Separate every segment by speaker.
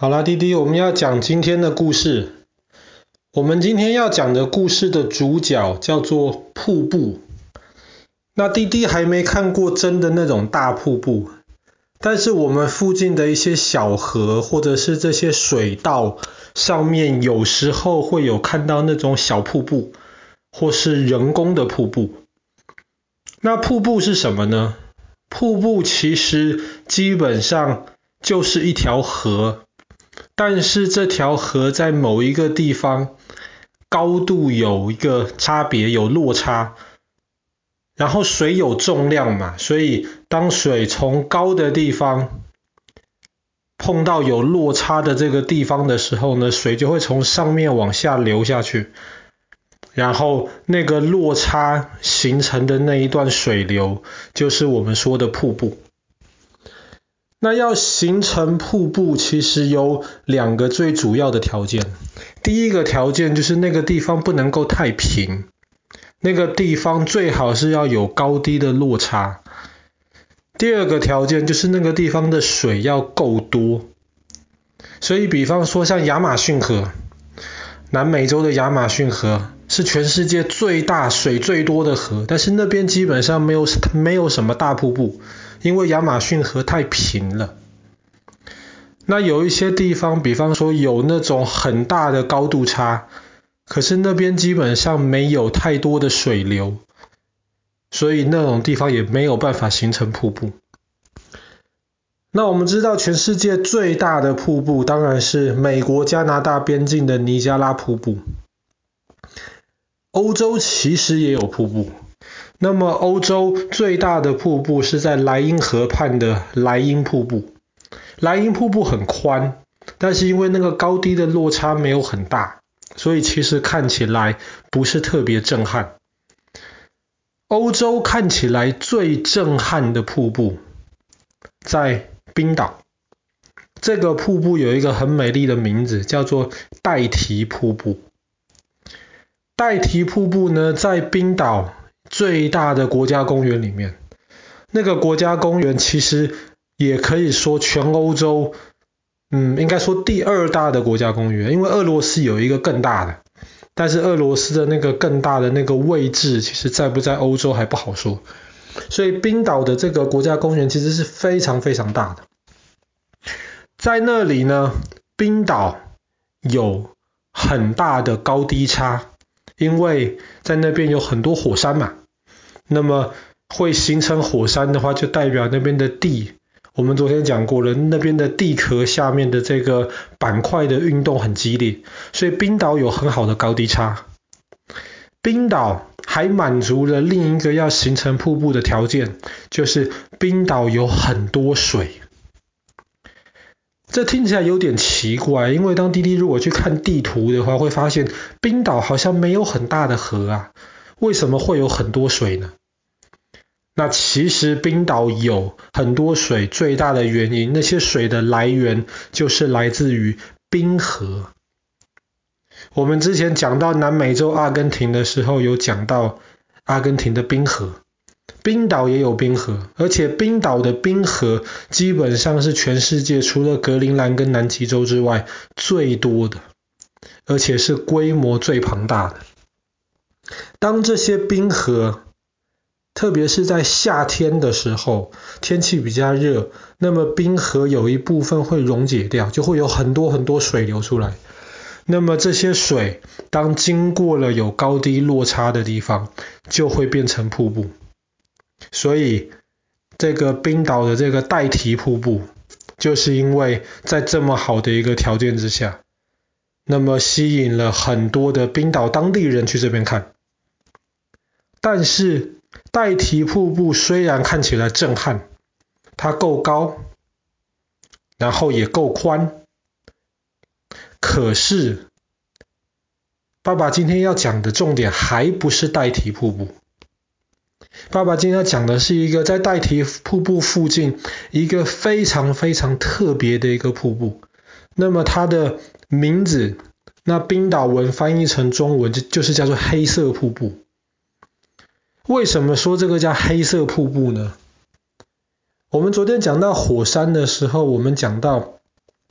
Speaker 1: 好啦，弟弟，我们要讲今天的故事。我们今天要讲的故事的主角叫做瀑布。那弟弟还没看过真的那种大瀑布，但是我们附近的一些小河或者是这些水道上面，有时候会有看到那种小瀑布，或是人工的瀑布。那瀑布是什么呢？瀑布其实基本上就是一条河。但是这条河在某一个地方高度有一个差别，有落差，然后水有重量嘛，所以当水从高的地方碰到有落差的这个地方的时候呢，水就会从上面往下流下去，然后那个落差形成的那一段水流，就是我们说的瀑布。那要形成瀑布，其实有两个最主要的条件。第一个条件就是那个地方不能够太平，那个地方最好是要有高低的落差。第二个条件就是那个地方的水要够多。所以，比方说像亚马逊河，南美洲的亚马逊河是全世界最大、水最多的河，但是那边基本上没有没有什么大瀑布。因为亚马逊河太平了，那有一些地方，比方说有那种很大的高度差，可是那边基本上没有太多的水流，所以那种地方也没有办法形成瀑布。那我们知道全世界最大的瀑布当然是美国加拿大边境的尼加拉瀑布，欧洲其实也有瀑布。那么，欧洲最大的瀑布是在莱茵河畔的莱茵瀑布。莱茵瀑布很宽，但是因为那个高低的落差没有很大，所以其实看起来不是特别震撼。欧洲看起来最震撼的瀑布在冰岛。这个瀑布有一个很美丽的名字，叫做代提瀑布。代提瀑布呢，在冰岛。最大的国家公园里面，那个国家公园其实也可以说全欧洲，嗯，应该说第二大的国家公园，因为俄罗斯有一个更大的，但是俄罗斯的那个更大的那个位置，其实在不在欧洲还不好说。所以冰岛的这个国家公园其实是非常非常大的，在那里呢，冰岛有很大的高低差。因为在那边有很多火山嘛，那么会形成火山的话，就代表那边的地，我们昨天讲过了，那边的地壳下面的这个板块的运动很激烈，所以冰岛有很好的高低差。冰岛还满足了另一个要形成瀑布的条件，就是冰岛有很多水。这听起来有点奇怪，因为当滴滴如果去看地图的话，会发现冰岛好像没有很大的河啊，为什么会有很多水呢？那其实冰岛有很多水，最大的原因，那些水的来源就是来自于冰河。我们之前讲到南美洲阿根廷的时候，有讲到阿根廷的冰河。冰岛也有冰河，而且冰岛的冰河基本上是全世界除了格陵兰跟南极洲之外最多的，而且是规模最庞大的。当这些冰河，特别是在夏天的时候，天气比较热，那么冰河有一部分会溶解掉，就会有很多很多水流出来。那么这些水当经过了有高低落差的地方，就会变成瀑布。所以，这个冰岛的这个代提瀑布，就是因为在这么好的一个条件之下，那么吸引了很多的冰岛当地人去这边看。但是，戴提瀑布虽然看起来震撼，它够高，然后也够宽，可是，爸爸今天要讲的重点还不是戴提瀑布。爸爸今天要讲的是一个在戴提瀑布附近一个非常非常特别的一个瀑布。那么它的名字，那冰岛文翻译成中文就就是叫做黑色瀑布。为什么说这个叫黑色瀑布呢？我们昨天讲到火山的时候，我们讲到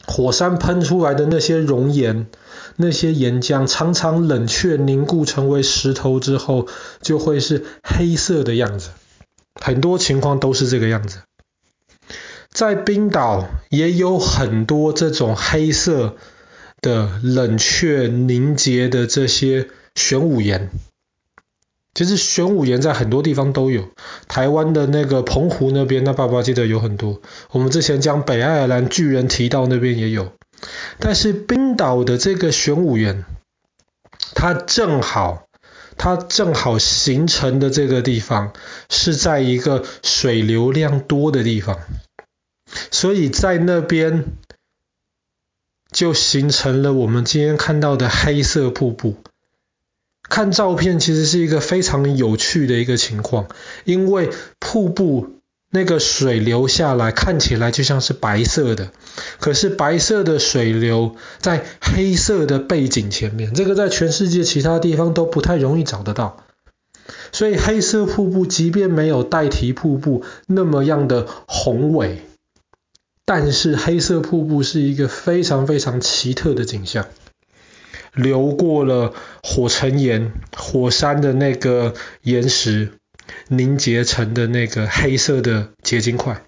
Speaker 1: 火山喷出来的那些熔岩，那些岩浆常常冷却凝固成为石头之后，就会是黑色的样子。很多情况都是这个样子。在冰岛也有很多这种黑色的冷却凝结的这些玄武岩。其实玄武岩在很多地方都有，台湾的那个澎湖那边，那爸爸记得有很多。我们之前将北爱尔兰巨人提到那边也有，但是冰岛的这个玄武岩，它正好，它正好形成的这个地方是在一个水流量多的地方，所以在那边就形成了我们今天看到的黑色瀑布。看照片其实是一个非常有趣的一个情况，因为瀑布那个水流下来看起来就像是白色的，可是白色的水流在黑色的背景前面，这个在全世界其他地方都不太容易找得到。所以黑色瀑布即便没有代替瀑布那么样的宏伟，但是黑色瀑布是一个非常非常奇特的景象。流过了火成岩，火山的那个岩石凝结成的那个黑色的结晶块，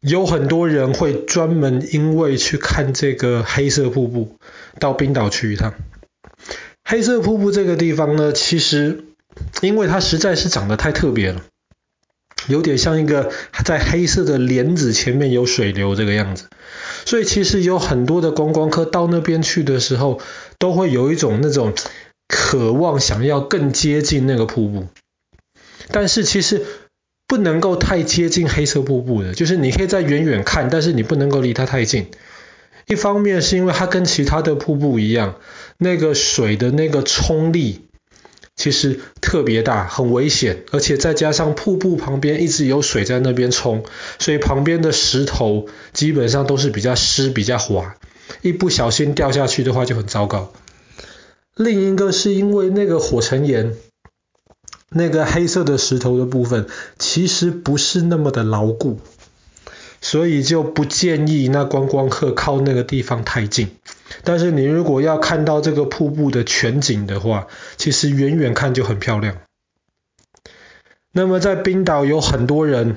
Speaker 1: 有很多人会专门因为去看这个黑色瀑布，到冰岛去一趟。黑色瀑布这个地方呢，其实因为它实在是长得太特别了，有点像一个在黑色的帘子前面有水流这个样子。所以其实有很多的观光客到那边去的时候，都会有一种那种渴望想要更接近那个瀑布。但是其实不能够太接近黑色瀑布的，就是你可以在远远看，但是你不能够离它太近。一方面是因为它跟其他的瀑布一样，那个水的那个冲力。其实特别大，很危险，而且再加上瀑布旁边一直有水在那边冲，所以旁边的石头基本上都是比较湿、比较滑，一不小心掉下去的话就很糟糕。另一个是因为那个火成岩，那个黑色的石头的部分其实不是那么的牢固，所以就不建议那观光客靠那个地方太近。但是你如果要看到这个瀑布的全景的话，其实远远看就很漂亮。那么在冰岛有很多人，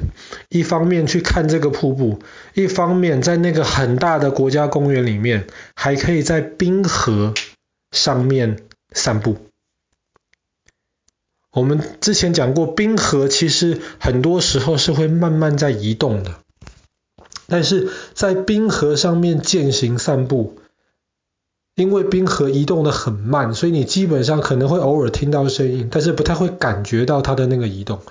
Speaker 1: 一方面去看这个瀑布，一方面在那个很大的国家公园里面，还可以在冰河上面散步。我们之前讲过，冰河其实很多时候是会慢慢在移动的，但是在冰河上面健行散步。因为冰河移动得很慢，所以你基本上可能会偶尔听到声音，但是不太会感觉到它的那个移动。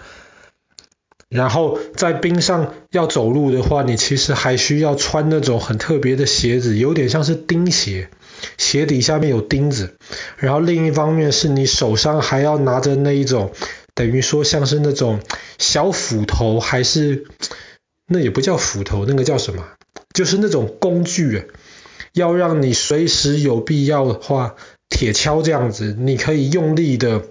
Speaker 1: 然后在冰上要走路的话，你其实还需要穿那种很特别的鞋子，有点像是钉鞋，鞋底下面有钉子。然后另一方面是你手上还要拿着那一种，等于说像是那种小斧头，还是那也不叫斧头，那个叫什么？就是那种工具。要让你随时有必要的话，铁锹这样子，你可以用力的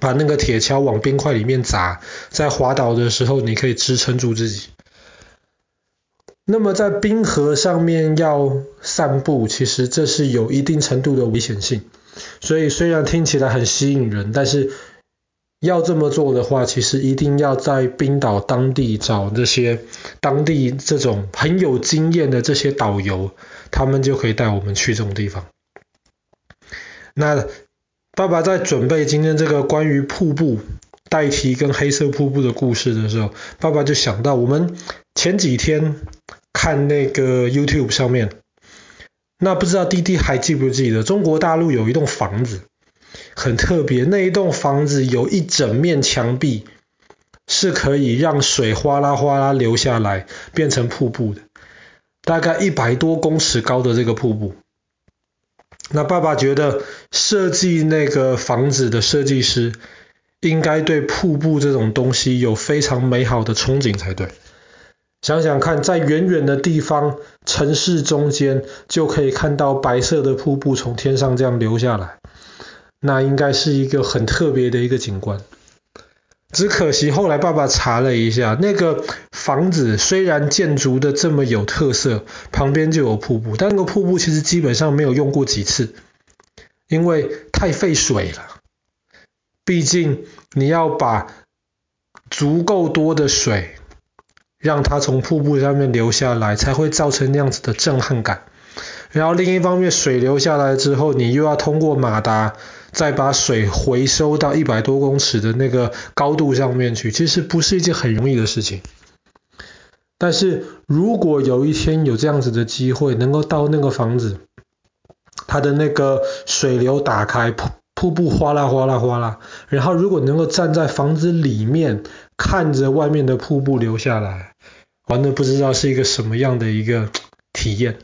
Speaker 1: 把那个铁锹往冰块里面砸，在滑倒的时候，你可以支撑住自己。那么在冰河上面要散步，其实这是有一定程度的危险性。所以虽然听起来很吸引人，但是要这么做的话，其实一定要在冰岛当地找这些当地这种很有经验的这些导游。他们就可以带我们去这种地方。那爸爸在准备今天这个关于瀑布代替跟黑色瀑布的故事的时候，爸爸就想到我们前几天看那个 YouTube 上面，那不知道弟弟还记不记得，中国大陆有一栋房子很特别，那一栋房子有一整面墙壁是可以让水哗啦哗啦流下来变成瀑布的。大概一百多公尺高的这个瀑布，那爸爸觉得设计那个房子的设计师应该对瀑布这种东西有非常美好的憧憬才对。想想看，在远远的地方，城市中间就可以看到白色的瀑布从天上这样流下来，那应该是一个很特别的一个景观。只可惜后来爸爸查了一下，那个房子虽然建筑的这么有特色，旁边就有瀑布，但那个瀑布其实基本上没有用过几次，因为太费水了。毕竟你要把足够多的水让它从瀑布上面流下来，才会造成那样子的震撼感。然后另一方面，水流下来之后，你又要通过马达再把水回收到一百多公尺的那个高度上面去，其实不是一件很容易的事情。但是如果有一天有这样子的机会，能够到那个房子，它的那个水流打开，瀑瀑布哗啦哗啦哗啦，然后如果能够站在房子里面看着外面的瀑布流下来，完了不知道是一个什么样的一个体验。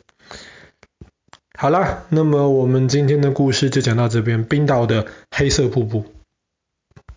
Speaker 1: 好啦，那么我们今天的故事就讲到这边，冰岛的黑色瀑布。